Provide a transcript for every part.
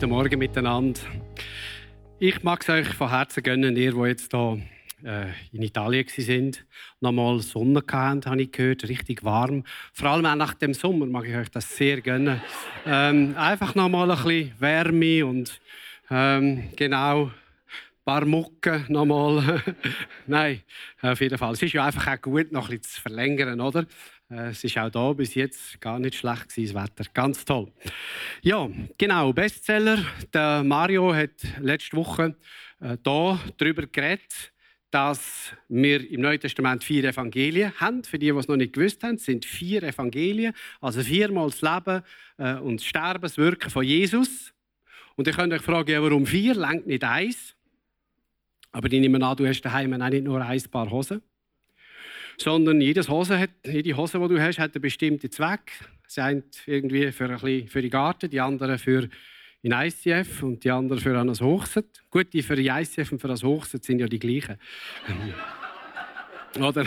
Guten Morgen miteinander. Ich mag es euch von Herzen gönnen, ihr, die jetzt hier äh, in Italien sind, nochmal Sonne hatten, habe ich gehört, richtig warm. Vor allem auch nach dem Sommer mag ich euch das sehr gönnen. Ähm, einfach nochmal ein bisschen Wärme und ähm, genau ein paar Mucken nochmal. Nein, auf jeden Fall. Es ist ja einfach auch gut, noch bisschen zu verlängern, oder? Äh, es ist auch da bis jetzt gar nicht schlecht das Wetter. Ganz toll. Ja, genau. Bestseller. Der Mario hat letzte Woche äh, da darüber geredet, dass wir im Neuen Testament vier Evangelien haben. Für die, die es noch nicht gewusst haben, sind vier Evangelien. Also viermal das Leben äh, und das Sterben, das Wirken von Jesus. Und ihr könnt euch fragen, ja, warum vier? Längt nicht eins. Aber ich nehme an, du hast daheim auch nicht nur ein paar Hosen sondern jede Hose, hat, jede Hose, die du hast, hat einen bestimmten Zweck. Sie eine irgendwie für, ein bisschen, für den Garten, die andere für in ICF und die andere für ein Hochset. Gut, die für die ICF und für das Hochset sind ja die gleichen. Oder?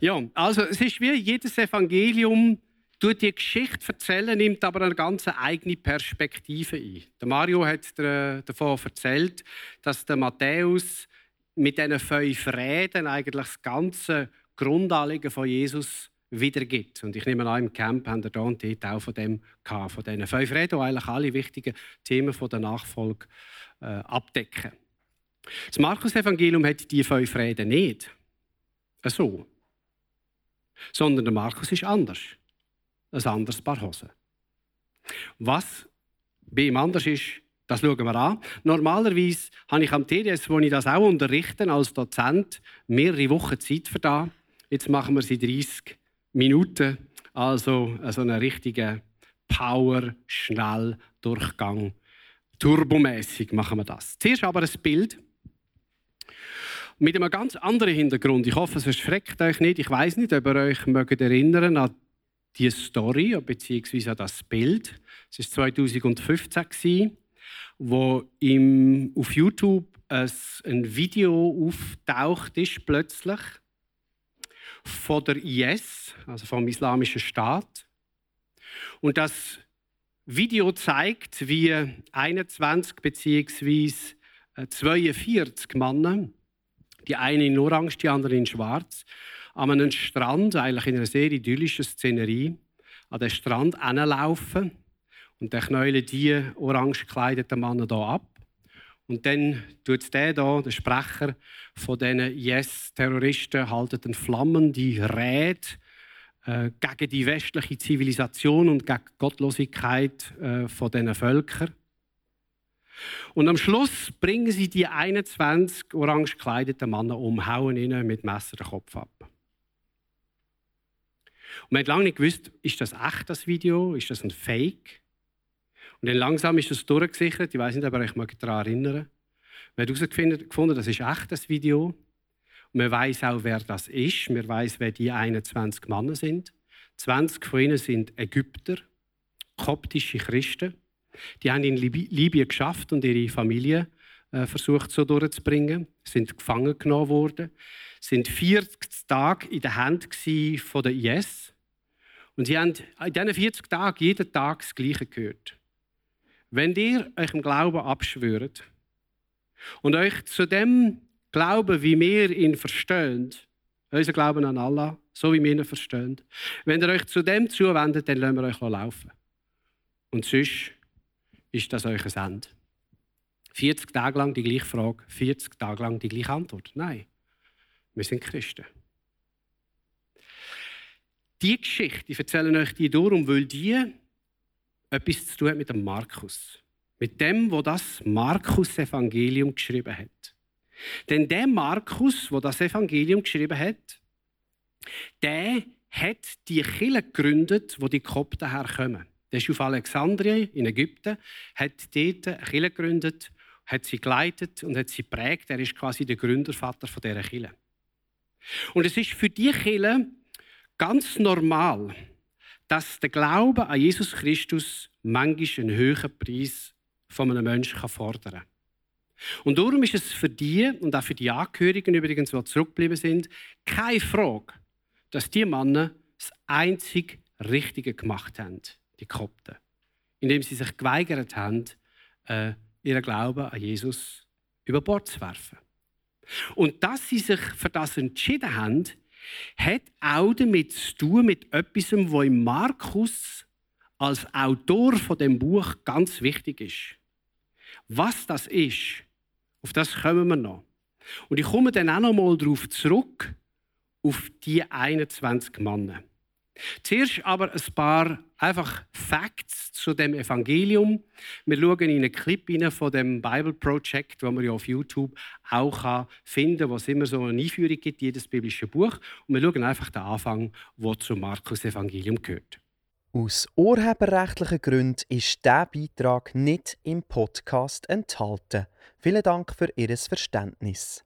Ja, also es ist wie jedes Evangelium tut die Geschichte erzählen, nimmt aber eine ganz eigene Perspektive ein. Der Mario hat davon erzählt, dass der Matthäus mit diesen fünf Reden eigentlich das ganze Grundanliegen von Jesus wiedergibt. Und ich nehme an, im Camp haben wir da und dort auch von dem gehabt, von diesen fünf Reden, die eigentlich alle wichtigen Themen der Nachfolge äh, abdecken. Das Markus-Evangelium hat die fünf Reden nicht so, sondern der Markus ist anders. Ein anderes Paar Hosen. Was bei ihm anders ist, das schauen wir an. Normalerweise habe ich am TDS, wo ich das auch unterrichte, als Dozent mehrere Wochen Zeit für das. Jetzt machen wir sie 30 Minuten. Also, also einen richtigen Power, schnell Durchgang. Turbomäßig machen wir das. Zuerst aber ein Bild mit einem ganz anderen Hintergrund. Ich hoffe, es erschreckt euch nicht. Ich weiß nicht, ob ihr euch mögt erinnern an die Story bzw. an das Bild. Es war 2015, wo im, auf YouTube ein Video auftaucht ist plötzlich von der IS, also vom Islamischen Staat. Und das Video zeigt, wie 21 bzw. 42 Männer, die eine in Orange, die andere in Schwarz, an einem Strand, eigentlich in einer sehr idyllischen Szenerie, an den Strand hinlaufen und dann knäulen die orange gekleideten Männer hier ab. Und dann tut der da, der Sprecher von diesen Yes-Terroristen, haltet eine flammende Rede äh, gegen die westliche Zivilisation und gegen die Gottlosigkeit äh, von diesen. Und am Schluss bringen sie die 21 orange gekleideten Männer um, hauen ihnen mit Messer den Kopf ab. Und man hat lange nicht gewusst, ist das echt das Video, ist das ein Fake? Und dann langsam ist es durchgesichert. Ich weiß nicht, ob ihr euch daran erinnern. Man hat herausgefunden, das ist echt das Video. Und man weiß auch, wer das ist. Man weiß, wer die 21 Männer sind. 20 von ihnen sind Ägypter, koptische Christen. Die haben in Libyen geschafft und ihre Familie äh, versucht so durchzubringen. Sind gefangen genommen worden. Sind 40 Tage in der Hand von der IS. Und sie haben in diesen 40 Tagen jeden Tag das Gleiche gehört. Wenn ihr euch im Glauben abschwört und euch zu dem Glauben, wie wir ihn verstehen, unser Glauben an Allah, so wie wir ihn verstehen, wenn ihr euch zu dem zuwendet, dann lassen wir euch laufen. Und sonst ist das euch ein Ende. 40 Tage lang die gleiche Frage, 40 Tage lang die gleiche Antwort. Nein, wir sind Christen. Die Geschichte, ich erzähle euch die darum, weil die etwas zu tun hat mit dem Markus. Mit dem, wo das Markus Evangelium geschrieben hat. Denn der Markus, wo das Evangelium geschrieben hat, der hat die Kirche gegründet, wo die Kopten herkommen. Der ist auf Alexandrien in Ägypten, hat dort eine Kirche gegründet, hat sie geleitet und hat sie prägt. Er ist quasi der Gründervater von dieser Kirche. Und es ist für die Kirche ganz normal, dass der Glaube an Jesus Christus manchmal einen höheren Preis von einem Menschen fordern kann. Und darum ist es für die und auch für die Angehörigen übrigens, die zurückgeblieben sind, keine Frage, dass die Männer das einzig Richtige gemacht haben, die Kopten, indem sie sich geweigert haben, äh, ihren Glauben an Jesus über Bord zu werfen. Und dass sie sich für das entschieden haben, hat auch damit zu tun mit etwas, was im Markus als Autor von dem Buch ganz wichtig ist. Was das ist, auf das kommen wir noch. Und ich komme dann auch noch mal darauf zurück, auf die 21 Männer. Zuerst aber ein paar einfach Facts zu dem Evangelium. Wir schauen in einen Clip von dem Bible Project, wo man ja auf YouTube auch finden kann, wo es immer so eine Einführung gibt, jedes biblische Buch. Und wir schauen einfach den Anfang, wo zum Markus Evangelium gehört. Aus urheberrechtlichen Gründen ist dieser Beitrag nicht im Podcast enthalten. Vielen Dank für Ihr Verständnis.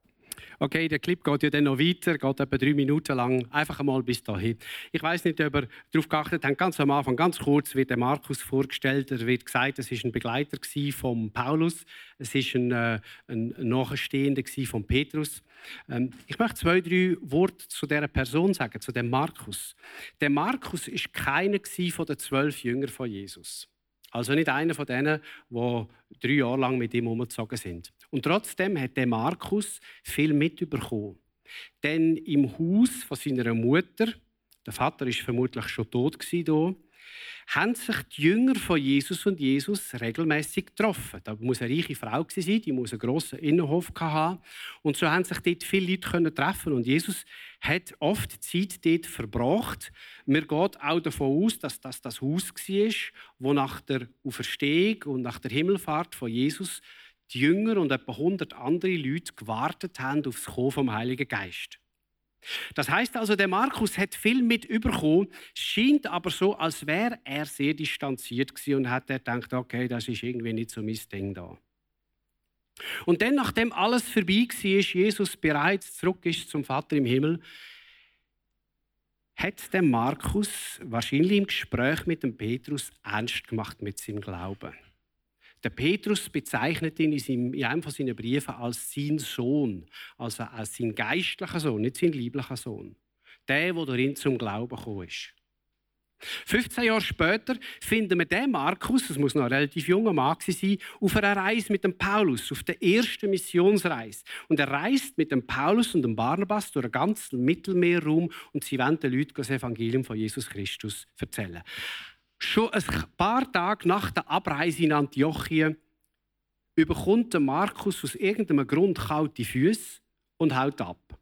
Okay, der Clip geht ja dann noch weiter, geht etwa drei Minuten lang, einfach einmal bis dahin. Ich weiß nicht, ob ihr darauf geachtet habt, ganz am Anfang, ganz kurz wird der Markus vorgestellt. Er wird gesagt, es ist ein Begleiter von Paulus, es ist ein, äh, ein Nachstehender von Petrus. Ähm, ich möchte zwei, drei Worte zu dieser Person sagen, zu dem Markus. Der Markus ist keiner von den zwölf Jüngern von Jesus. Also nicht einer von denen, die drei Jahre lang mit ihm umgezogen sind. Und trotzdem hat der Markus viel mitbekommen. Denn im Haus von seiner Mutter, der Vater ist vermutlich schon tot hier, haben sich die Jünger von Jesus und Jesus regelmäßig getroffen. Da muss eine reiche Frau sein, die muss einen grossen Innenhof haben. Und so haben sich dort viele Leute treffen und Jesus hat oft Zeit dort verbracht. Mir geht auch davon aus, dass das das Haus war, wo nach der Auferstehung und nach der Himmelfahrt von Jesus die Jünger und etwa 100 andere Leute gewartet haben auf das Kommen vom Heiligen Geist. Das heißt also, der Markus hat viel mit überkommen, scheint aber so, als wäre er sehr distanziert gewesen und hat gedacht, okay, das ist irgendwie nicht so mein Ding da. Und dann, nachdem alles vorbei war, Jesus bereits zurück ist zum Vater im Himmel, hat der Markus wahrscheinlich im Gespräch mit dem Petrus ernst gemacht mit seinem Glauben. Der Petrus bezeichnet ihn in einem von seinen Briefen als sein Sohn, also als sein geistlicher Sohn, nicht sein lieblicher Sohn. Der, der darin zum Glauben gekommen ist. 15 Jahre später finden wir den Markus, das muss noch ein relativ junger Mann sein, auf einer Reise mit dem Paulus, auf der ersten Missionsreise. Und er reist mit dem Paulus und dem Barnabas durch den ganzen Mittelmeerraum und sie wollen den Leuten das Evangelium von Jesus Christus erzählen. Schon ein paar Tage nach der Abreise in Antiochien überkommt Markus aus irgendeinem Grund kalte Füße und haut ab.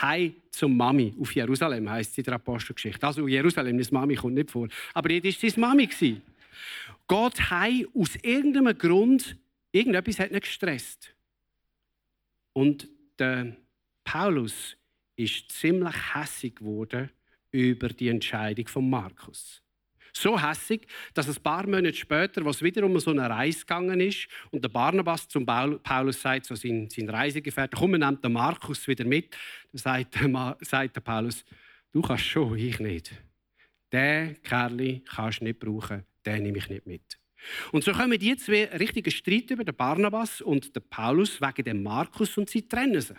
Hei zum Mami auf Jerusalem heißt sie in der Apostelgeschichte. Also Jerusalem, das Mami kommt nicht vor, aber jetzt ist seine Mami Geht hei aus irgendeinem Grund, irgendetwas hat ihn gestresst. Und der Paulus ist ziemlich hässig geworden über die Entscheidung von Markus. So hässig, dass ein paar Monate später, was wieder um so eine Reise gegangen ist, und der Barnabas zum Paulus sagt, so sein, sein Reisegefährte, komm, nehmen den Markus wieder mit. Dann sagt der, sagt der Paulus, du kannst schon, ich nicht. Den Kerl kannst du nicht brauchen, den nehme ich nicht mit. Und so kommen die zwei richtigen Streit über den Barnabas und den Paulus wegen dem Markus und sie trennen sich.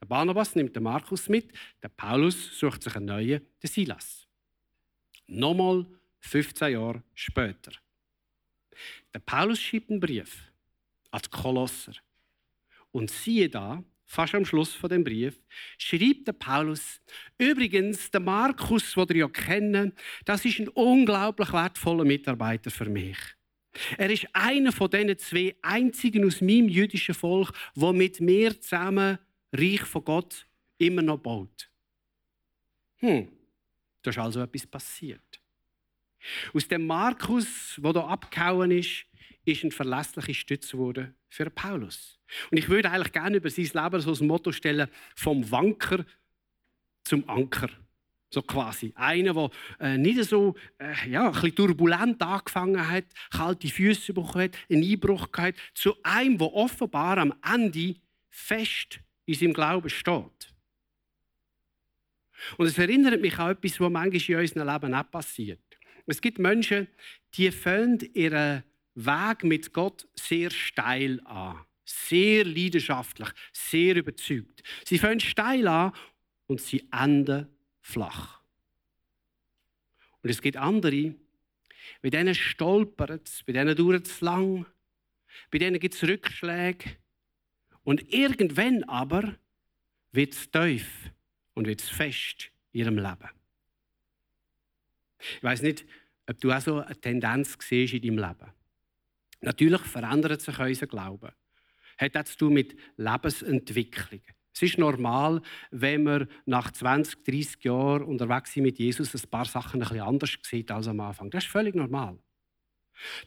Der Barnabas nimmt den Markus mit, der Paulus sucht sich einen neuen, den Silas. Nochmal 15 Jahre später. Der Paulus schreibt einen Brief an die Kolosser. Und siehe da, fast am Schluss von dem Brief, schreibt der Paulus, übrigens, der Markus, den ihr ja kennen, das ist ein unglaublich wertvoller Mitarbeiter für mich. Er ist einer von diesen zwei einzigen aus meinem jüdischen Volk, wo mit mir zusammen Reich von Gott immer noch baut. Hm, da ist also etwas passiert. Aus dem Markus, der hier abgehauen ist, ist eine verlässliche Stütze geworden für Paulus. Und ich würde eigentlich gerne über sein Leben so ein Motto stellen, vom Wanker zum Anker. So quasi. Einer, der äh, nicht so äh, ja, ein bisschen turbulent angefangen hat, kalte Füße bekommen hat, einen Einbruch gehabt, zu einem, der offenbar am Ende fest in seinem Glauben steht. Und es erinnert mich an etwas, was manchmal in unserem Leben auch passiert. Es gibt Menschen, die fangen ihren Weg mit Gott sehr steil an. Sehr leidenschaftlich, sehr überzeugt. Sie fangen steil an und sie enden flach. Und es gibt andere, bei denen stolpert es, bei denen dauert es lang, bei denen gibt es Rückschläge. Und irgendwann aber wird es tief und wird es fest in ihrem Leben. Ich weiß nicht, ob du auch so eine Tendenz siehst in deinem Leben. Natürlich verändert sich unser Glauben. Hat das zu tun mit Lebensentwicklung. Es ist normal, wenn man nach 20, 30 Jahren unterwegs sind mit Jesus ein paar Sachen ein bisschen anders sieht als am Anfang. Das ist völlig normal.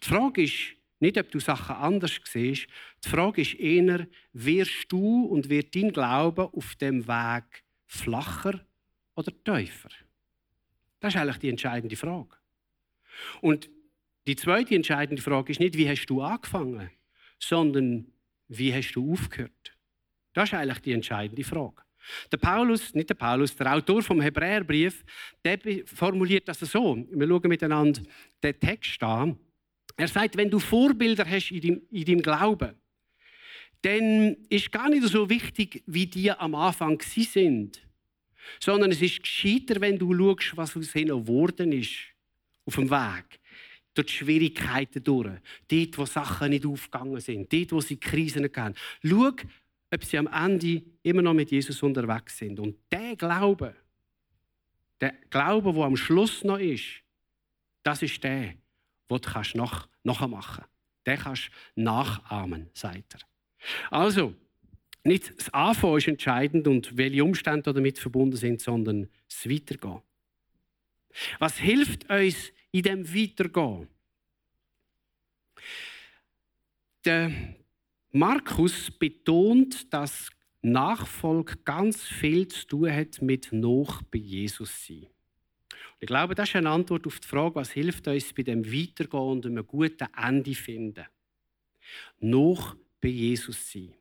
Die Frage ist nicht, ob du Sachen anders siehst. Die Frage ist eher, wirst du und wird dein Glaube auf dem Weg flacher oder tiefer? Das ist eigentlich die entscheidende Frage. Und die zweite entscheidende Frage ist nicht, wie hast du angefangen, sondern wie hast du aufgehört? Das ist eigentlich die entscheidende Frage. Der Paulus, nicht der Paulus, der Autor vom Hebräerbrief, der formuliert das so. Wir schauen miteinander den Text an. Er sagt, wenn du Vorbilder hast in deinem, in deinem Glauben, dann ist gar nicht so wichtig, wie die am Anfang sind, sondern es ist gescheiter, wenn du schaust, was aus ihnen geworden ist auf dem Weg die Schwierigkeiten durch. Dort, wo Sachen nicht aufgegangen sind. Dort, wo sie Krisen hatten. Schau, ob sie am Ende immer noch mit Jesus unterwegs sind. Und der Glaube, der Glaube, der am Schluss noch ist, das ist der, den du nachmachen kannst. Den kannst du nachahmen, sagt er. Also, nicht das Anfangen ist entscheidend und welche Umstände damit verbunden sind, sondern das Weitergehen. Was hilft uns in dem Weitergehen? Der Markus betont, dass Nachfolge ganz viel zu tun hat mit noch bei Jesus sein. Und ich glaube, das ist eine Antwort auf die Frage, was hilft uns bei dem Weitergehen und einem guten Ende finden. Noch bei Jesus sein.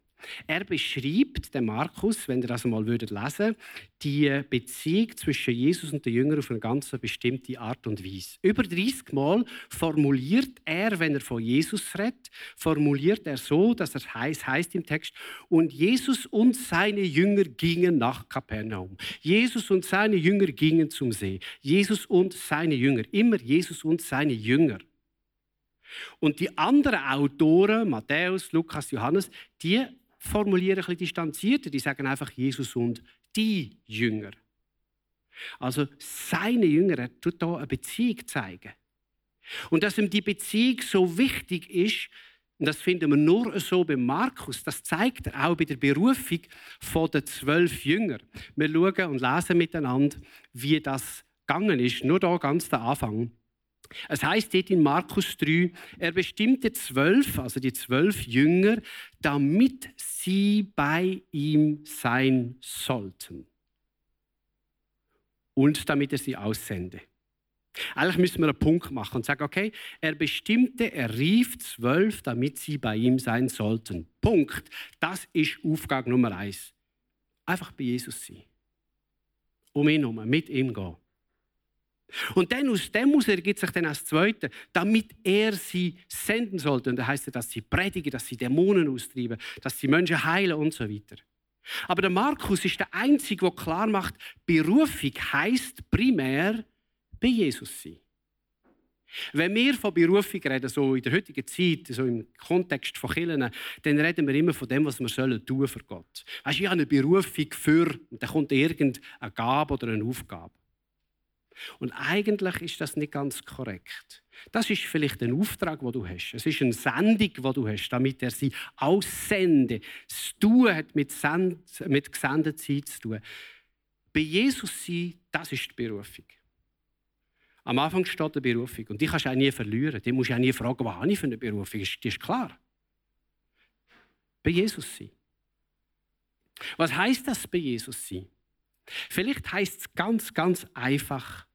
Er beschreibt, der Markus, wenn ihr das mal würdet lesen, die Beziehung zwischen Jesus und den Jüngern auf eine ganz bestimmte Art und Weise. Über 30 Mal formuliert er, wenn er von Jesus redet, formuliert er so, dass er heißt, heißt im Text, und Jesus und seine Jünger gingen nach Kapernaum. Jesus und seine Jünger gingen zum See. Jesus und seine Jünger. Immer Jesus und seine Jünger. Und die anderen Autoren, Matthäus, Lukas, Johannes, die formulieren ein bisschen distanzierter. Die sagen einfach Jesus und die Jünger. Also seine Jünger, er tut hier eine Beziehung zeigen. Und dass ihm die Beziehung so wichtig ist, und das finden wir nur so bei Markus, das zeigt er auch bei der Berufung der zwölf Jünger. Wir schauen und lesen miteinander, wie das gegangen ist. Nur da ganz der Anfang. Es heißt dort in Markus 3, er bestimmte zwölf, also die zwölf Jünger, damit sie bei ihm sein sollten. Und damit er sie aussende. Eigentlich müssen wir einen Punkt machen und sagen, okay, er bestimmte, er rief zwölf, damit sie bei ihm sein sollten. Punkt. Das ist Aufgabe Nummer eins. Einfach bei Jesus sein. Um ihn herum, mit ihm gehen. Und dann aus dem heraus ergibt sich dann als Zweite, damit er sie senden sollte. Und da heißt es, dass sie predigen, dass sie Dämonen austreiben, dass sie Menschen heilen und so weiter. Aber der Markus ist der Einzige, der klar macht, Berufung heißt primär bei Jesus sein. Wenn wir von Berufung reden, so in der heutigen Zeit, so im Kontext von Kirchen, dann reden wir immer von dem, was wir sollen tun für Gott. Weißt, ich habe eine Berufung für, und dann kommt irgendeine Gabe oder eine Aufgabe. Und eigentlich ist das nicht ganz korrekt. Das ist vielleicht ein Auftrag, den du hast. Es ist eine Sendung, die du hast, damit er sie aussende. Das Tun hat mit, Send mit Gesendetheit zu tun. Bei Jesus sein, das ist die Berufung. Am Anfang steht eine Berufung und die kannst du auch nie verlieren. Die musst du auch nie fragen, was habe ich für eine Berufung. Das ist klar. Bei Jesus sein. Was heißt das bei Jesus sein? Vielleicht heißt es ganz, ganz einfach,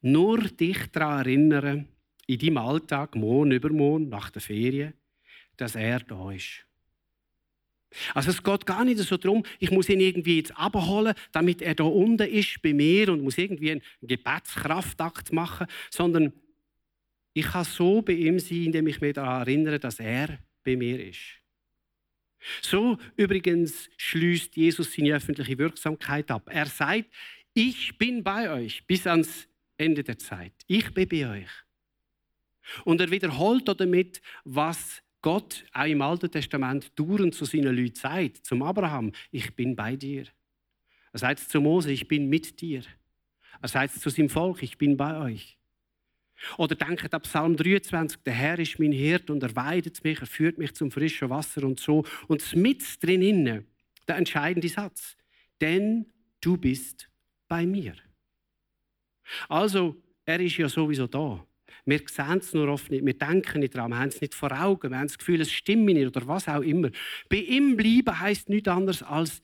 nur dich daran erinnern, in deinem Alltag, morgen, übermorgen, nach der Ferien, dass er da ist. Also es geht gar nicht so darum, ich muss ihn irgendwie jetzt abholen, damit er da unten ist bei mir und muss irgendwie einen Gebetskraftakt machen, sondern ich kann so bei ihm sein, indem ich mich daran erinnere, dass er bei mir ist. So übrigens schließt Jesus seine öffentliche Wirksamkeit ab. Er sagt, ich bin bei euch bis ans Ende der Zeit. Ich bin bei euch. Und er wiederholt damit, was Gott auch im Alten Testament dauernd zu seinen Leuten sagt, zum Abraham, ich bin bei dir. Er sagt zu Mose, ich bin mit dir. Er sagt zu seinem Volk, ich bin bei euch. Oder denkt ab Psalm 23, der Herr ist mein Hirt und er weidet mich, er führt mich zum frischen Wasser und so. Und mit drin der entscheidende Satz, denn du bist bei mir. Also, er ist ja sowieso da. Wir sehen es nur oft nicht, wir denken nicht daran, wir haben es nicht vor Augen, wir haben das Gefühl, es stimmt nicht oder was auch immer. Bei ihm bleiben heisst nichts anderes als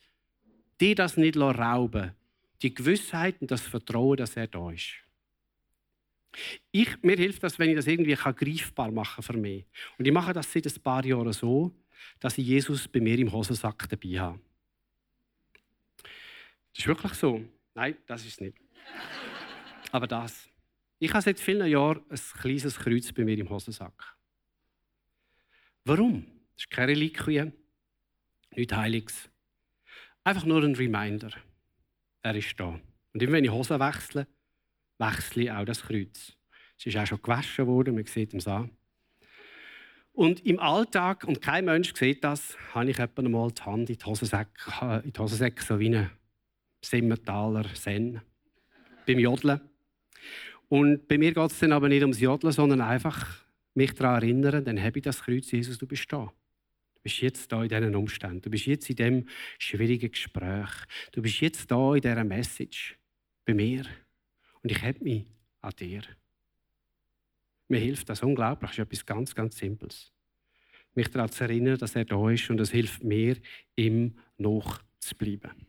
dir das nicht rauben Die Gewissheit und das Vertrauen, dass er da ist. Ich, mir hilft das, wenn ich das irgendwie kann greifbar machen für mich. Und ich mache das seit ein paar Jahren so, dass ich Jesus bei mir im Hosensack dabei habe. Das ist wirklich so. Nein, das ist es nicht. Aber das. Ich habe seit vielen Jahren ein kleines Kreuz bei mir im Hosensack. Warum? Das ist keine Reliquie, nichts Heiliges. Einfach nur ein Reminder. Er ist da. Und immer wenn ich Hosen wechsle, wechsle ich auch das Kreuz. Es ist auch schon gewaschen worden, man sieht es an. Und im Alltag, und kein Mensch sieht das, habe ich etwa mal die Hand Hosensäcke, in die Hosensäcke so wie ein Simmentaler Sen beim Jodeln. Und bei mir geht es dann aber nicht ums Jodeln, sondern einfach mich daran erinnern, dann habe ich das Kreuz, Jesus, du bist da. Du bist jetzt da in diesen Umständen. Du bist jetzt in diesem schwierigen Gespräch. Du bist jetzt da in dieser Message bei mir. Und ich habe mich an dir. Mir hilft das unglaublich. Das ist etwas ganz, ganz Simples. Mich daran zu erinnern, dass er da ist und es hilft mir, ihm noch zu bleiben.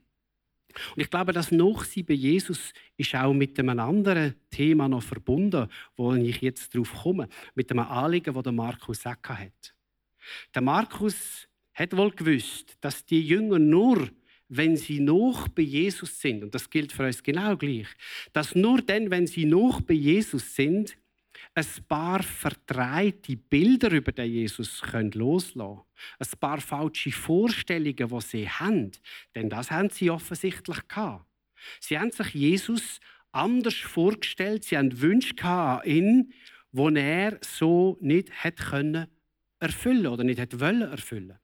Und ich glaube, das Nachsein bei Jesus ist auch mit einem anderen Thema noch verbunden, wo ich jetzt darauf komme, mit einem Anliegen, das Markus Sacker hat. Der Markus hat wohl gewusst, dass die Jünger nur, wenn sie noch bei Jesus sind, und das gilt für uns genau gleich, dass nur dann, wenn sie noch bei Jesus sind, ein paar verdrehte Bilder über den Jesus können loslassen können. Ein paar falsche Vorstellungen, die sie haben. Denn das haben sie offensichtlich gehabt. Sie haben sich Jesus anders vorgestellt. Sie haben Wünsche an ihn, die er so nicht hätte erfüllen oder nicht hätte wollen erfüllen.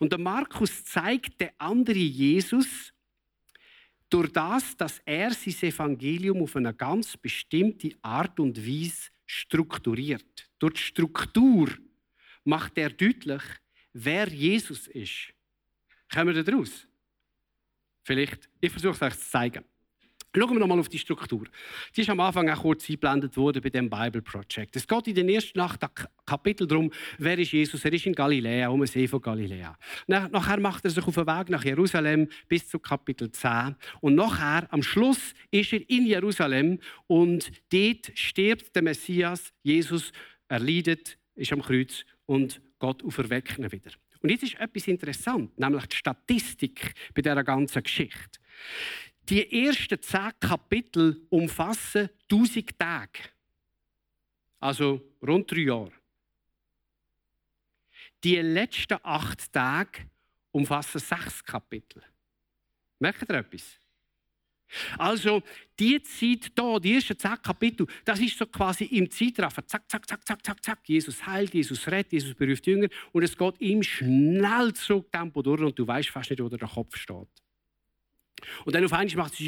Und der Markus zeigt den anderen Jesus durch das, dass er sein Evangelium auf eine ganz bestimmte Art und Weise strukturiert. Durch die Struktur macht er deutlich, wer Jesus ist. Kommen wir daraus? Vielleicht, ich versuche es euch zu zeigen. Schauen wir nochmal auf die Struktur. Die ist am Anfang auch kurz eingeblendet worden bei dem Bible Project. Es geht in den ersten acht Kapiteln darum, wer ist Jesus? Er ist in Galiläa, um den See von Galiläa. Nachher macht er sich auf den Weg nach Jerusalem bis zu Kapitel 10. Und nachher, am Schluss, ist er in Jerusalem und dort stirbt der Messias, Jesus, er leidet, ist am Kreuz und Gott auferweckt ihn wieder. Und jetzt ist etwas interessant, nämlich die Statistik bei dieser ganzen Geschichte. Die ersten zehn Kapitel umfassen 1000 Tage. Also rund drei Jahre. Die letzten acht Tage umfassen sechs Kapitel. Merkt ihr etwas? Also, die Zeit hier, die ersten zehn Kapitel, das ist so quasi im Zeitraffer. Zack, zack, zack, zack, zack, zack. Jesus heilt, Jesus rettet, Jesus beruft Jünger. Und es geht im schnell Tempo durch und du weißt fast nicht, wo der Kopf steht. Und dann auf einmal macht es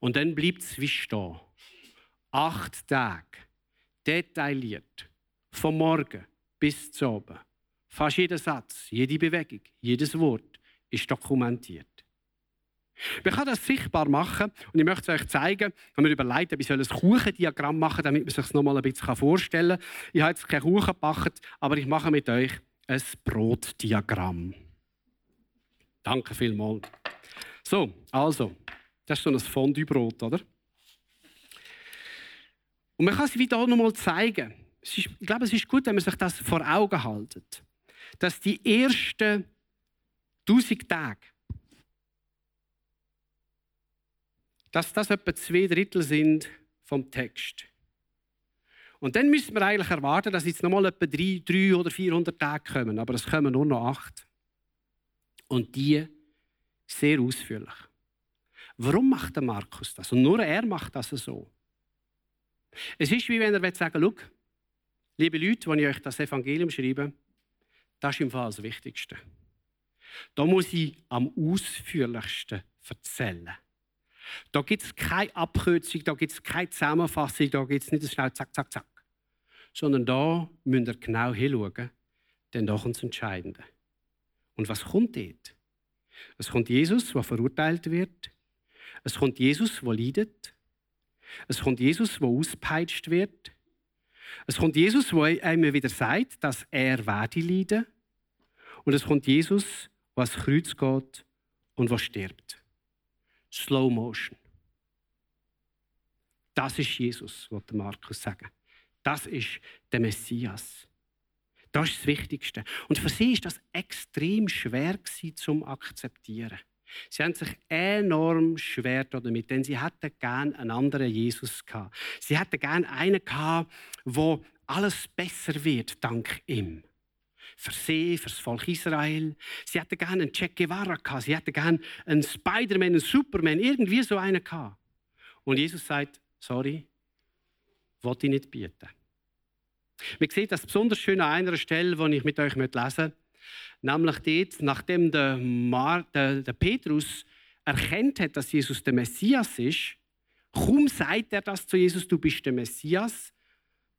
und dann bleibt es wie stehen. Acht Tage, detailliert, vom Morgen bis zum Abend. Fast jeder Satz, jede Bewegung, jedes Wort ist dokumentiert. Man kann das sichtbar machen und ich möchte es euch zeigen. Ich habe mir überlegt, ob ich ein Kuchendiagramm machen damit man sich es noch mal ein bisschen vorstellen kann. Ich habe jetzt keinen Kuchen gebacken, aber ich mache mit euch ein Brotdiagramm. Danke vielmals. So, also, das ist so ein Fondue-Brot, oder? Und man kann es wieder noch mal zeigen. Ist, ich glaube, es ist gut, wenn man sich das vor Augen hält. Dass die ersten 1000 Tage dass das etwa zwei Drittel sind vom Text. Und dann müssen wir eigentlich erwarten, dass jetzt nochmal etwa drei, drei oder 400 Tage kommen, aber es kommen nur noch acht. Und die sehr ausführlich. Warum macht der Markus das? Und nur er macht das so. Es ist wie wenn er sagen will, liebe Leute, wenn ich euch das Evangelium schreibe, das ist im Fall das Wichtigste. Da muss ich am ausführlichsten erzählen. Da gibt es keine Abkürzung, da gibt es keine Zusammenfassung, da gibt es nicht schnell zack, zack, zack. Sondern da müsst ihr genau hinschauen, denn da kommt das Entscheidende. Und was kommt dort? Es kommt Jesus, der verurteilt wird. Es kommt Jesus, der leidet. Es kommt Jesus, der auspeitscht wird. Es kommt Jesus, der einem wieder sagt, dass er werde leiden. Und es kommt Jesus, der ans Kreuz geht und der stirbt. Slow Motion. Das ist Jesus, wollte Markus sagen. Das ist der Messias. Das ist das Wichtigste. Und für sie ist das extrem schwer zum akzeptieren. Sie haben sich enorm schwer damit, denn sie hätten gern einen anderen Jesus gehabt. Sie hätten gern einen gehabt, wo alles besser wird dank ihm für sie, für das Volk Israel. Sie hätten gerne einen Che Guevara gehabt, sie hätten gerne einen Spider-Man, einen Superman, irgendwie so einen gehabt. Und Jesus sagt, sorry, wollte ich nicht bieten. Man sieht das besonders schön an einer Stelle, die ich mit euch lesen möchte. Nämlich dort, nachdem der, Mar der, der Petrus erkennt hat, dass Jesus der Messias ist, kaum sagt er das zu Jesus, du bist der Messias,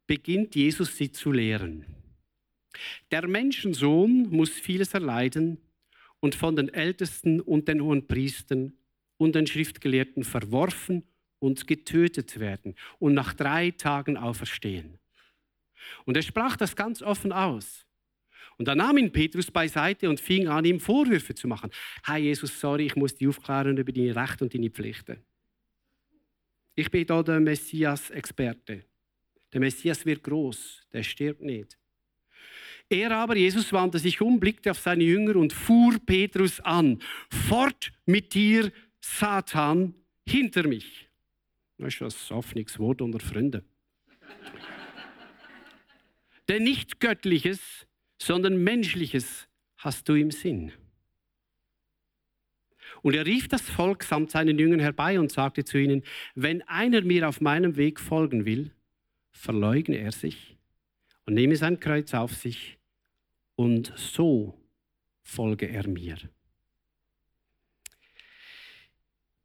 beginnt Jesus sie zu lehren. Der Menschensohn muss vieles erleiden und von den Ältesten und den hohen Priestern und den Schriftgelehrten verworfen und getötet werden und nach drei Tagen auferstehen. Und er sprach das ganz offen aus. Und dann nahm ihn Petrus beiseite und fing an, ihm Vorwürfe zu machen. Hey Jesus, sorry, ich muss dich aufklären über deine Rechte und deine Pflichten. Ich bin da der Messias-Experte. Der Messias wird groß, der stirbt nicht. Er aber, Jesus, wandte sich um, blickte auf seine Jünger und fuhr Petrus an. Fort mit dir, Satan, hinter mich. Das ist ein offenes Wort unter Freunden. Denn nicht göttliches, sondern menschliches hast du im Sinn. Und er rief das Volk samt seinen Jüngern herbei und sagte zu ihnen, wenn einer mir auf meinem Weg folgen will, verleugne er sich und nehme sein Kreuz auf sich und so folge er mir.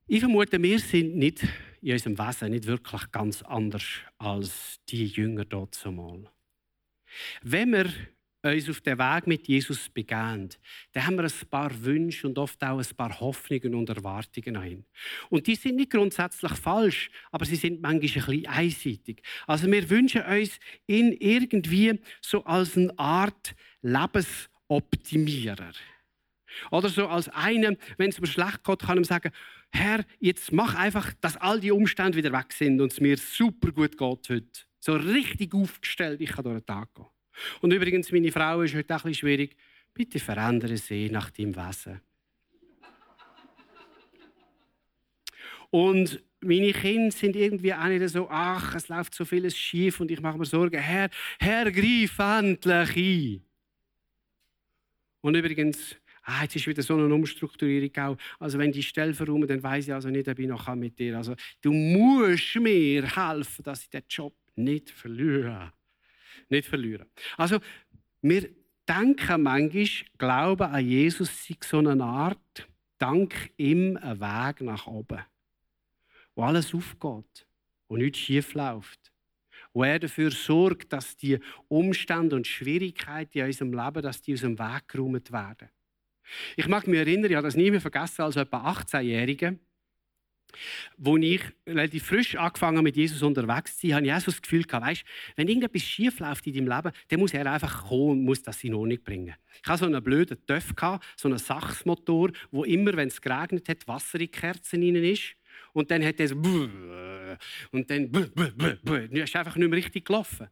Ich vermute, wir sind nicht in unserem Wesen nicht wirklich ganz anders als die Jünger dort zumal. Wenn wir uns auf den Weg mit Jesus begeben, dann haben wir ein paar Wünsche und oft auch ein paar Hoffnungen und Erwartungen an ihn. Und die sind nicht grundsätzlich falsch, aber sie sind manchmal ein bisschen einseitig. Also wir wünschen uns ihn irgendwie so als eine Art Lebensoptimierer. Oder so als einem, wenn es mir schlecht geht, kann ihm sagen, Herr, jetzt mach einfach, dass all die Umstände wieder weg sind und es mir super gut geht heute. So richtig aufgestellt, ich kann durch den Tag gehen. Und übrigens, meine Frau ist heute auch schwierig. Bitte verändere sie nach deinem Wesen. Und meine Kinder sind irgendwie auch nicht so, ach, es läuft so vieles schief und ich mache mir Sorgen. Herr, Herr, greif endlich ein. Und übrigens, ah, jetzt ist wieder so eine Umstrukturierung auch. Also wenn die Stelle verräumen, dann weiß ich also nicht, ob ich noch mit dir. Also du musst mir helfen, dass ich den Job nicht verliere nicht verlieren. Also, wir denken manchmal, Glauben an Jesus sei so eine Art, dank ihm ein Weg nach oben, wo alles aufgeht, wo nichts schief läuft, wo er dafür sorgt, dass die Umstände und Schwierigkeiten in unserem Leben, dass die aus dem Weg geräumt werden. Ich mag mich erinnern, ich habe das nie mehr vergessen, als etwa 18-Jähriger, wo ich relativ frisch angefangen mit Jesus unterwegs sein, habe ich auch so das Gefühl weißt, wenn irgendetwas schief läuft in deinem Leben, dann muss er einfach kommen und muss das in Ordnung bringen. Ich hatte so einen blöden Töff, so einen Sachsmotor, wo immer, wenn es geregnet hat, Wasser in die Kerzen rein ist. Und dann hat er so und dann ist einfach nicht mehr richtig gelaufen.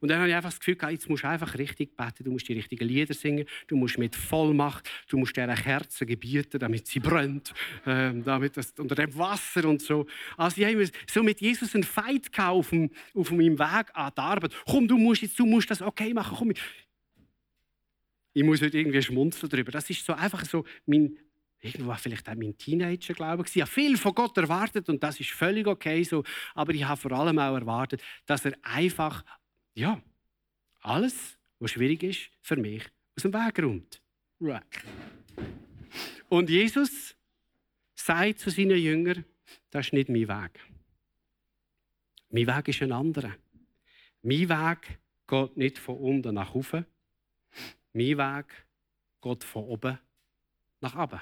Und dann habe ich einfach das Gefühl, jetzt musst du einfach richtig beten, du musst die richtigen Lieder singen, du musst mit Vollmacht, du musst dieser Kerze gebieten, damit sie brennt, äh, damit das, unter dem Wasser und so. Also ich habe so mit Jesus einen Fight auf, auf meinem Weg an die Arbeit. Komm, du musst jetzt, du musst das okay machen, komm. Ich muss heute irgendwie schmunzeln darüber. Das ist so einfach so mein Irgendwo war vielleicht auch mein Teenager-Glaube. Ich habe viel von Gott erwartet und das ist völlig okay so. Aber ich habe vor allem auch erwartet, dass er einfach ja, alles, was schwierig ist, für mich aus dem Weg räumt. Und Jesus sagt zu seinen Jüngern, das ist nicht mein Weg. Mein Weg ist ein anderer. Mein Weg geht nicht von unten nach oben. Mein Weg geht von oben nach oben.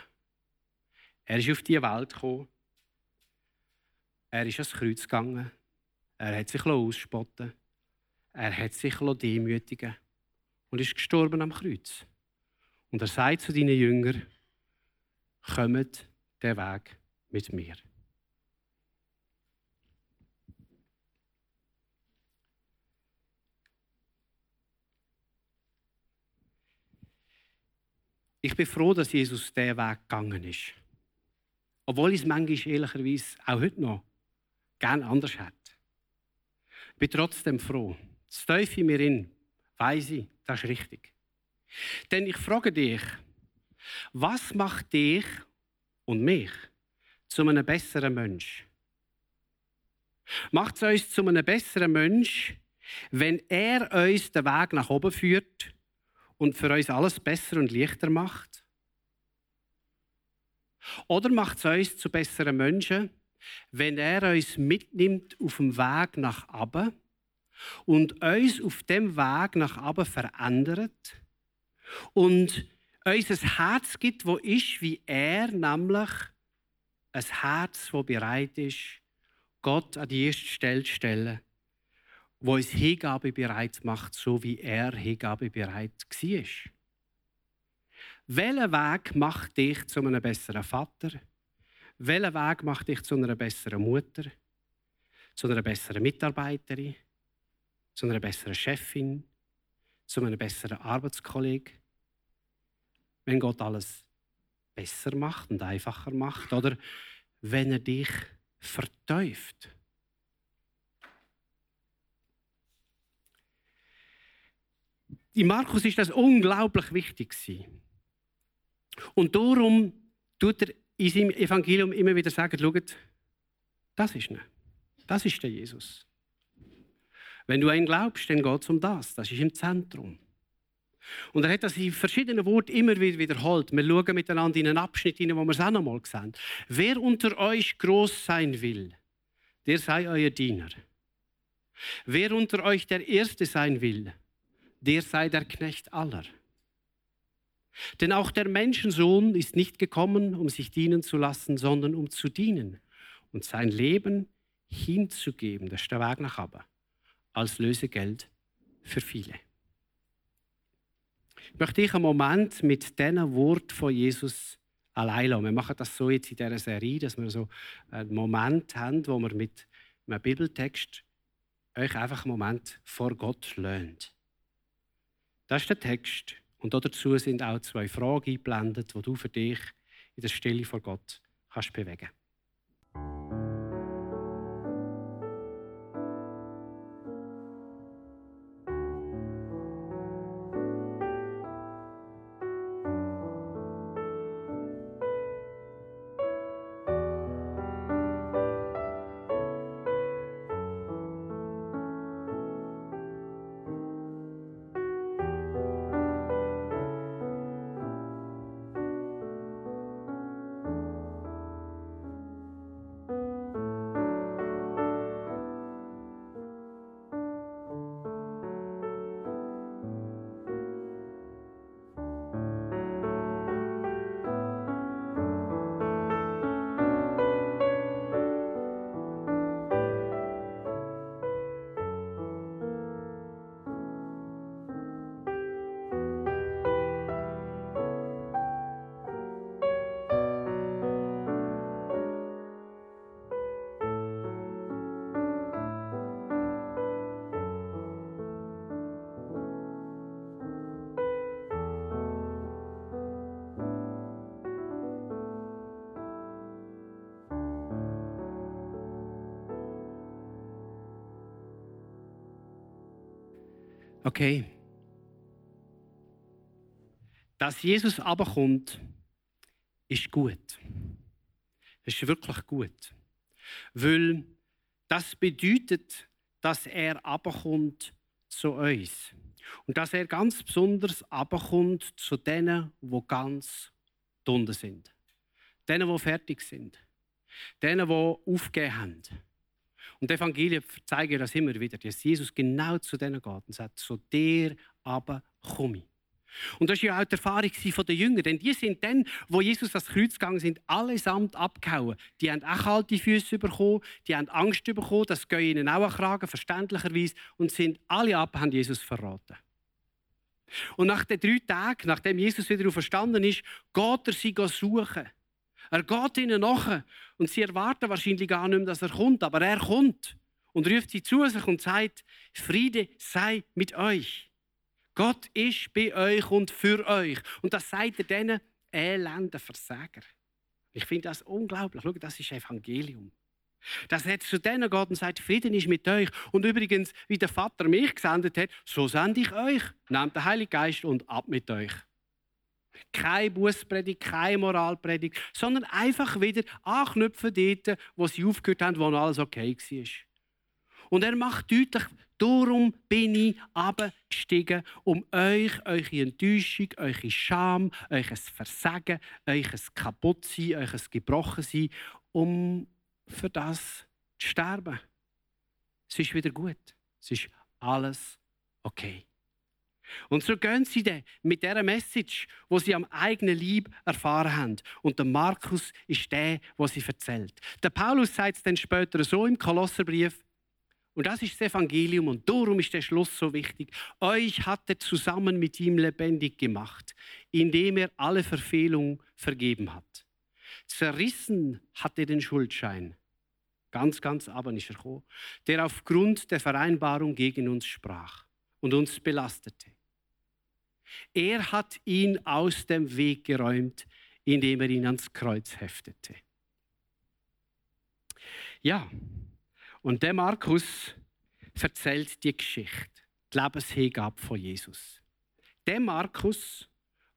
Er ist auf die Welt gekommen. Er ist ans Kreuz gegangen. Er hat sich ausspotten er hat sich demütigen und ist gestorben am Kreuz. Und er sagt zu deinen Jüngern, kommt den Weg mit mir. Ich bin froh, dass Jesus diesen Weg gegangen ist. Obwohl ich es manchmal ehrlicherweise auch heute noch gerne anders hätte. Ich bin trotzdem froh. Das Teufel mir in, weiss ich, das ist richtig. Denn ich frage dich, was macht dich und mich zu einem besseren Mensch? Macht es uns zu einem besseren Mensch, wenn er uns den Weg nach oben führt und für uns alles besser und leichter macht? Oder macht es uns zu besseren Menschen, wenn er uns mitnimmt auf dem Weg nach oben und uns auf dem Weg nach oben verändert und uns ein Herz gibt, wo ist wie er, nämlich ein Herz, wo bereit ist, Gott an die erste Stelle zu stellen, wo uns Hingabe bereit macht, so wie er Hingabe bereit war. Welcher Weg macht dich zu einem besseren Vater? Welcher Weg macht dich zu einer besseren Mutter? Zu einer besseren Mitarbeiterin? Zu einer besseren Chefin, zu einem besseren Arbeitskollegen. Wenn Gott alles besser macht und einfacher macht oder wenn er dich vertäuft. In Markus ist das unglaublich wichtig Und darum tut er in seinem Evangelium immer wieder sagen, schaut, das ist er. Das ist der Jesus. Wenn du einen glaubst, dann geht es um das. Das ist im Zentrum. Und er hat das in verschiedenen Worten immer wieder wiederholt. Wir schauen miteinander in einen Abschnitt hinein, wo wir es auch noch mal sehen. Wer unter euch groß sein will, der sei euer Diener. Wer unter euch der Erste sein will, der sei der Knecht aller. Denn auch der Menschensohn ist nicht gekommen, um sich dienen zu lassen, sondern um zu dienen und sein Leben hinzugeben. Das ist der Weg nach oben als Lösegeld für viele. Ich möchte dich einen Moment mit diesen Worten von Jesus allein lassen. Wir machen das so jetzt in dieser Serie, dass wir so einen Moment haben, wo wir mit einem Bibeltext euch einfach einen Moment vor Gott löhnt. Das ist der Text. Und dazu sind auch zwei Fragen eingeblendet, die du für dich in der Stille vor Gott kannst bewegen kannst. Okay. Dass Jesus abkommt, ist gut. Ist wirklich gut. Weil das bedeutet, dass er abkommt zu uns. Und dass er ganz besonders abkommt zu denen, wo ganz drunter sind. Denen, die fertig sind. Denen, die aufgegeben haben. Und die Evangelien zeigen das immer wieder, dass Jesus genau zu denen geht und sagt, zu dir aber komme ich. Und das war ja auch die Erfahrung der Jünger. Denn die sind dann, wo Jesus das Kreuz gegangen sind, allesamt abgehauen. Die haben auch kalte Füße bekommen, die haben Angst bekommen, das geht ihnen auch an Kragen, verständlicherweise, und sind alle ab, haben Jesus verraten. Und nach den drei Tagen, nachdem Jesus wieder verstanden ist, geht er sie suchen. Er geht ihnen nach und sie erwarten wahrscheinlich gar nicht mehr, dass er kommt, aber er kommt und ruft sie zu sich und sagt, Friede sei mit euch. Gott ist bei euch und für euch. Und das sagt er diesen elenden Versager. Ich finde das unglaublich. Schau, das ist Evangelium. Dass er zu denen geht und sagt, Frieden ist mit euch. Und übrigens, wie der Vater mich gesendet hat, so sende ich euch. Nehmt den Heiligen Geist und ab mit euch. Keine Bußpredigt, keine Moralpredigt, sondern einfach wieder anknüpfen dort, wo sie aufgehört haben, wo alles okay war. Und er macht deutlich, darum bin ich abgestiegen, um euch, eure Enttäuschung, eure Scham, euch Versagen, euch Kaputtsein, euch Gebrochensein, um für das zu sterben. Es ist wieder gut. Es ist alles okay. Und so gehen sie mit dieser Message, wo sie am eigenen Lieb erfahren haben. Und der Markus ist der, was sie erzählt. Der Paulus sagt es dann später so im Kolosserbrief. Und das ist das Evangelium und darum ist der Schluss so wichtig. Euch hat er zusammen mit ihm lebendig gemacht, indem er alle Verfehlungen vergeben hat. Zerrissen hat er den Schuldschein. Ganz, ganz aber nicht gekommen, der aufgrund der Vereinbarung gegen uns sprach und uns belastete. Er hat ihn aus dem Weg geräumt, indem er ihn ans Kreuz heftete. Ja, und der Markus erzählt die Geschichte, die Lebenshingabe von Jesus. Der Markus,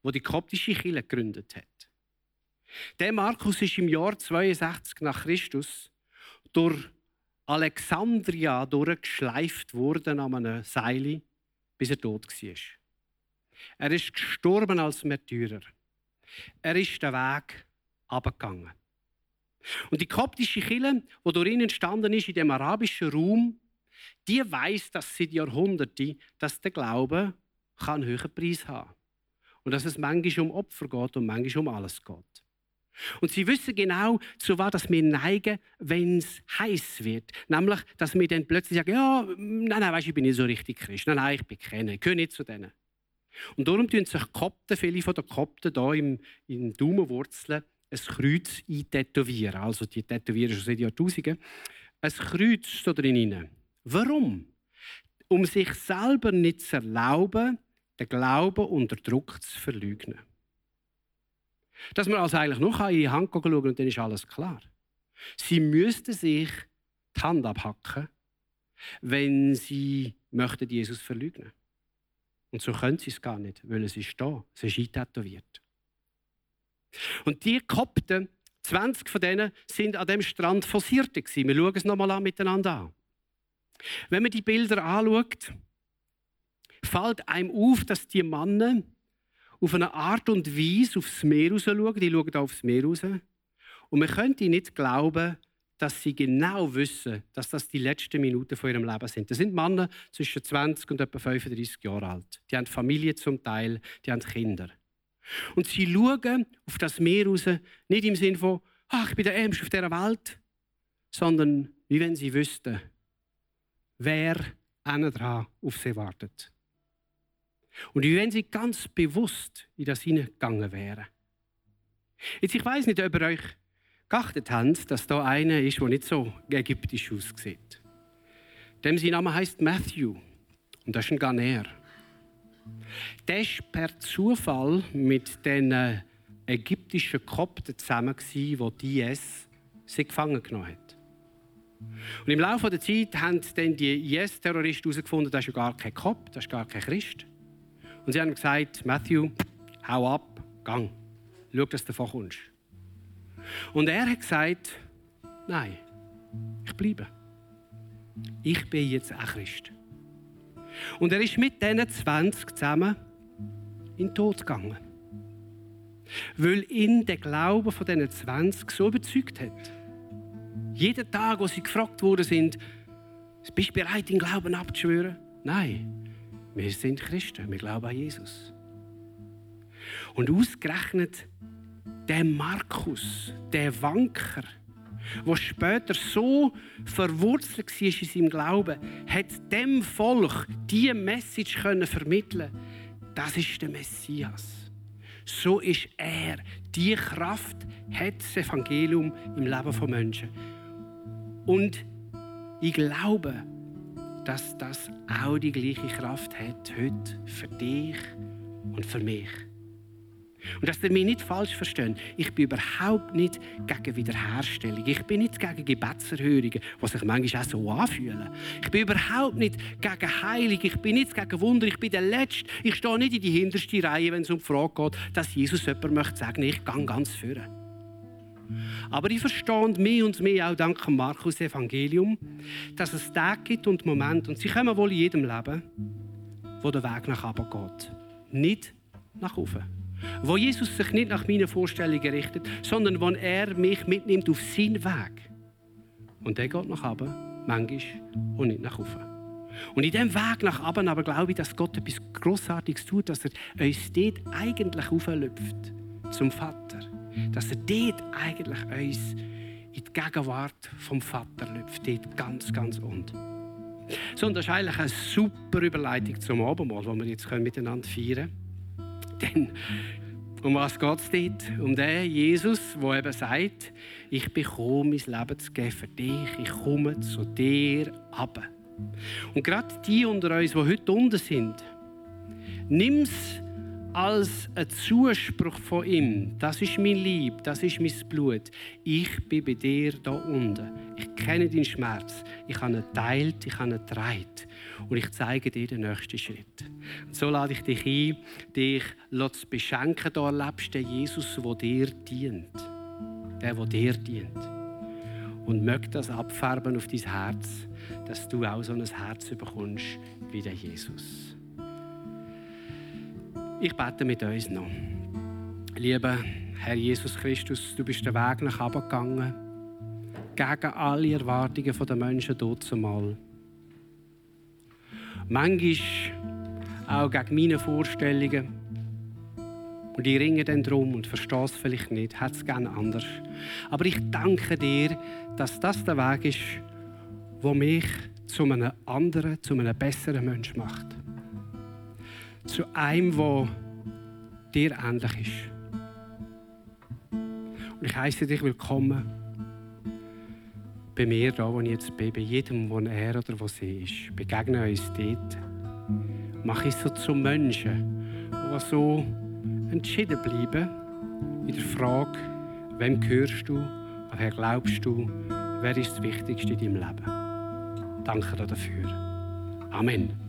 wo die koptische Kirche gegründet hat. Der Markus ist im Jahr 62 nach Christus durch Alexandria durchgeschleift worden an einem Seil, bis er tot war. Er ist gestorben als Märtyrer. Er ist den Weg abgegangen. Und die koptische Kirche, die durch ihn entstanden ist, in dem arabischen Raum, die weiß, dass seit Jahrhunderten, dass der Glaube einen höheren Preis haben Und dass es manchmal um Opfer geht und manchmal um alles geht. Und sie wissen genau, zu was wir neigen, wenn es heiß wird. Nämlich, dass wir dann plötzlich sagen, ja, nein, nein, weißt, ich bin nicht so richtig Christ. Nein, nein, ich bekenne, ich gehöre nicht zu denen. Und darum tun sich Kopten, viele von den Kopten hier im, in Daumenwurzeln, ein Kreuz eintätowieren. Also die tätowieren schon seit Jahrtausenden. Ein Kreuz steht drin. Warum? Um sich selber nicht zu erlauben, den Glauben unter Druck zu verleugnen. Dass man also eigentlich nur in die Hand schauen und dann ist alles klar. Sie müssten sich die Hand abhacken, wenn sie möchten Jesus verleugnen. Und so können sie es gar nicht, weil es ist da, es ist eintätowiert. Und die Kopten, 20 von denen, sind an dem Strand Fossierte Wir schauen es nochmal an miteinander an. Wenn man die Bilder anschaut, fällt einem auf, dass die Männer auf eine Art und Weise aufs Meer schauen. Die schauen da aufs Meer raus. Und man könnte nicht glauben, dass sie genau wissen, dass das die letzten Minuten von ihrem Leben sind. Das sind Männer zwischen 20 und etwa 35 Jahren alt. Die haben Familie zum Teil, die haben Kinder. Und sie schauen auf das Meer raus, nicht im Sinne von, ach, ich bin der Ärmste auf dieser Welt, sondern wie wenn sie wüssten, wer dran auf sie wartet. Und wie wenn sie ganz bewusst in das hineingegangen wären. Jetzt, ich weiß nicht, ob ihr euch geachtet habt, dass da einer ist, der nicht so ägyptisch aussieht. Dem sein Name heißt Matthew und das ist ein Ghanäer. Der war per Zufall mit den ägyptischen Kopten zusammen, die die IS gefangen genommen hat. Und im Laufe der Zeit haben dann die IS-Terroristen herausgefunden, das ist gar kein Kopf, das ist gar kein Christ. Und sie haben gesagt, Matthew, hau ab, gang, schau, dass du davon kommst. Und er hat gesagt, nein, ich bleibe. Ich bin jetzt ein Christ. Und er ist mit diesen 20 zusammen in den Tod gegangen. Weil ihn der Glaube von diesen 20 so überzeugt hat. Jeden Tag, wo sie gefragt worden sind, bist du bereit, den Glauben abzuschwören? Nein, wir sind Christen, wir glauben an Jesus. Und ausgerechnet der Markus, der Wanker, der später so verwurzelt war in seinem Glauben, hat dem Volk diese Message vermitteln Das ist der Messias. So ist er. Die Kraft hat das Evangelium im Leben von Menschen. Und ich glaube, dass das auch die gleiche Kraft hat heute für dich und für mich. Und dass ihr mich nicht falsch verstehen, ich bin überhaupt nicht gegen Wiederherstellung. Ich bin nicht gegen Gebetserhörungen, die sich manchmal auch so anfühlen. Ich bin überhaupt nicht gegen Heilung. Ich bin nicht gegen Wunder. Ich bin der Letzte. Ich stehe nicht in die hinterste Reihe, wenn es um die Frage geht, dass Jesus jemand möchte sagen, ich gehe ganz führen. Aber ich verstehe mehr und mehr auch dank dem Markus Evangelium, dass es Tage gibt und Momente, und sie kommen wohl in jedem Leben, wo der Weg nach oben geht. Nicht nach oben. Wo Jesus sich nicht nach meinen Vorstellungen richtet, sondern wo er mich mitnimmt auf seinen Weg. Und der geht nach oben, manchmal, und nicht nach oben. Und in diesem Weg nach oben aber glaube ich, dass Gott etwas Grossartiges tut, dass er uns dort eigentlich auflüpft zum Vater. Dass er dort eigentlich uns in die Gegenwart vom Vater lüpft, dort ganz, ganz unten. So, und das ist eigentlich eine super Überleitung zum Abendmahl, das wir jetzt miteinander feiern können. Denn um was geht es dort? Um den Jesus, der eben sagt, ich bekomme mein Leben zu geben für dich, ich komme zu dir ab. Und gerade die unter uns, die heute unten sind, nimm es als ein Zuspruch von ihm. Das ist mein Lieb, das ist mein Blut. Ich bin bei dir da unten. Ich kenne deinen Schmerz. Ich habe ihn teilt, ich habe ihn getragen. Und ich zeige dir den nächsten Schritt. Und so lade ich dich ein, dich zu beschenken. Da erlebst du Jesus, der dir dient. Der, der dir dient. Und möchte das abfärben auf dein Herz, dass du auch so ein Herz bekommst wie der Jesus. Ich bete mit uns noch. Lieber Herr Jesus Christus, du bist den Weg nach oben gegangen, gegen alle Erwartungen der Menschen dort zumal. Manchmal auch gegen meine Vorstellungen. Und ich ringe dann drum und verstehe es vielleicht nicht, hat es gerne anders. Aber ich danke dir, dass das der Weg ist, der mich zu einem anderen, zu einem besseren Mensch macht. Zu einem, der dir ähnlich ist. Und ich heiße dich willkommen bei mir, da wo ich jetzt bin, bei jedem, wo er oder wo sie ist. Begegne uns dort. Mach uns so zu Menschen, die so entschieden bleiben in der Frage, wem gehörst du, an wer glaubst du, wer ist das Wichtigste in deinem Leben. Danke dafür. Amen.